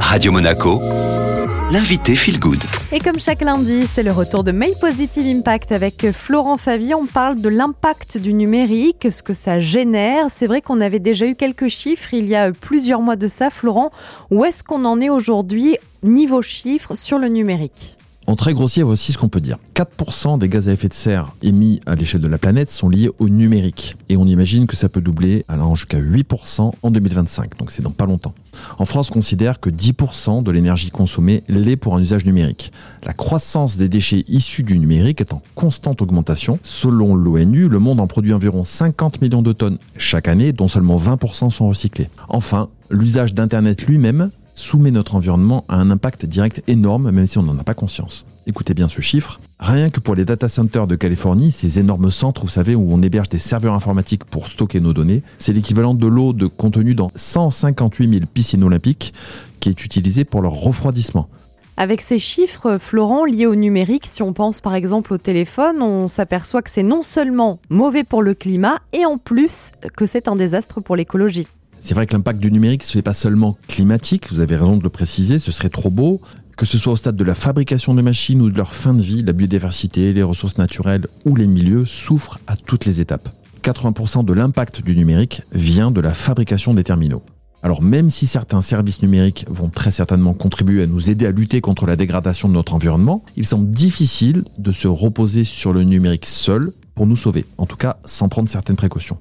Radio Monaco, l'invité Feel Good. Et comme chaque lundi, c'est le retour de May Positive Impact avec Florent Favie. On parle de l'impact du numérique, ce que ça génère. C'est vrai qu'on avait déjà eu quelques chiffres il y a plusieurs mois de ça. Florent, où est-ce qu'on en est aujourd'hui niveau chiffres sur le numérique? En très grossier, voici ce qu'on peut dire. 4% des gaz à effet de serre émis à l'échelle de la planète sont liés au numérique. Et on imagine que ça peut doubler allant jusqu'à 8% en 2025. Donc c'est dans pas longtemps. En France, on considère que 10% de l'énergie consommée l'est pour un usage numérique. La croissance des déchets issus du numérique est en constante augmentation. Selon l'ONU, le monde en produit environ 50 millions de tonnes chaque année, dont seulement 20% sont recyclés. Enfin, l'usage d'Internet lui-même soumet notre environnement à un impact direct énorme, même si on n'en a pas conscience. Écoutez bien ce chiffre. Rien que pour les data centers de Californie, ces énormes centres, vous savez, où on héberge des serveurs informatiques pour stocker nos données, c'est l'équivalent de l'eau de contenu dans 158 000 piscines olympiques qui est utilisée pour leur refroidissement. Avec ces chiffres, Florent, liés au numérique, si on pense par exemple au téléphone, on s'aperçoit que c'est non seulement mauvais pour le climat, et en plus que c'est un désastre pour l'écologie. C'est vrai que l'impact du numérique, ce n'est pas seulement climatique, vous avez raison de le préciser, ce serait trop beau. Que ce soit au stade de la fabrication des machines ou de leur fin de vie, la biodiversité, les ressources naturelles ou les milieux souffrent à toutes les étapes. 80% de l'impact du numérique vient de la fabrication des terminaux. Alors même si certains services numériques vont très certainement contribuer à nous aider à lutter contre la dégradation de notre environnement, il semble difficile de se reposer sur le numérique seul pour nous sauver, en tout cas sans prendre certaines précautions.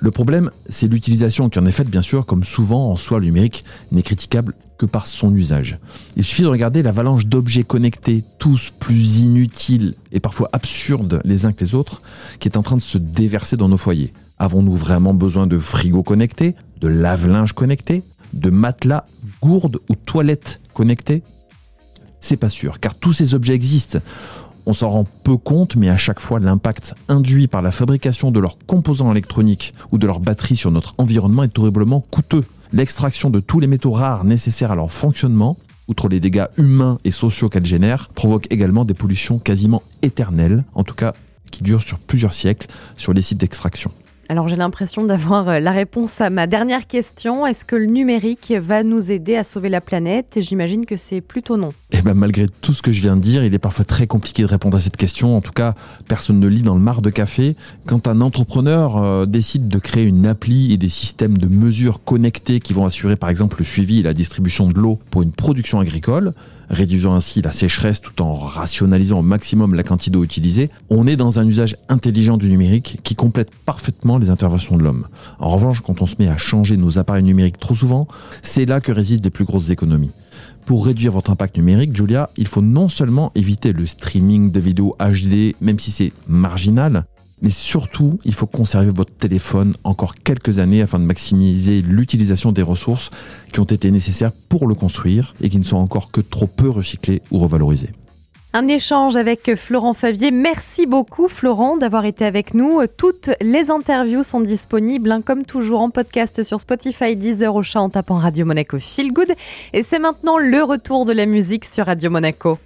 Le problème, c'est l'utilisation qui en est faite, bien sûr, comme souvent en soi, le numérique n'est critiquable que par son usage. Il suffit de regarder l'avalanche d'objets connectés, tous plus inutiles et parfois absurdes les uns que les autres, qui est en train de se déverser dans nos foyers. Avons-nous vraiment besoin de frigos connectés, de lave-linge connectés, de matelas, gourdes ou toilettes connectées C'est pas sûr, car tous ces objets existent. On s'en rend peu compte, mais à chaque fois, l'impact induit par la fabrication de leurs composants électroniques ou de leurs batteries sur notre environnement est horriblement coûteux. L'extraction de tous les métaux rares nécessaires à leur fonctionnement, outre les dégâts humains et sociaux qu'elles génèrent, provoque également des pollutions quasiment éternelles, en tout cas qui durent sur plusieurs siècles sur les sites d'extraction. Alors j'ai l'impression d'avoir euh, la réponse à ma dernière question. Est-ce que le numérique va nous aider à sauver la planète? Et j'imagine que c'est plutôt non. Eh ben malgré tout ce que je viens de dire, il est parfois très compliqué de répondre à cette question. En tout cas, personne ne lit dans le mar de café. Quand un entrepreneur euh, décide de créer une appli et des systèmes de mesures connectés qui vont assurer par exemple le suivi et la distribution de l'eau pour une production agricole, réduisant ainsi la sécheresse tout en rationalisant au maximum la quantité d'eau utilisée, on est dans un usage intelligent du numérique qui complète parfaitement les interventions de l'homme. En revanche, quand on se met à changer nos appareils numériques trop souvent, c'est là que résident les plus grosses économies. Pour réduire votre impact numérique, Julia, il faut non seulement éviter le streaming de vidéos HD, même si c'est marginal, mais surtout, il faut conserver votre téléphone encore quelques années afin de maximiser l'utilisation des ressources qui ont été nécessaires pour le construire et qui ne sont encore que trop peu recyclées ou revalorisées. Un échange avec Florent Favier. Merci beaucoup Florent d'avoir été avec nous. Toutes les interviews sont disponibles hein, comme toujours en podcast sur Spotify, Deezer au chat en tapant Radio Monaco Feel Good. Et c'est maintenant le retour de la musique sur Radio Monaco.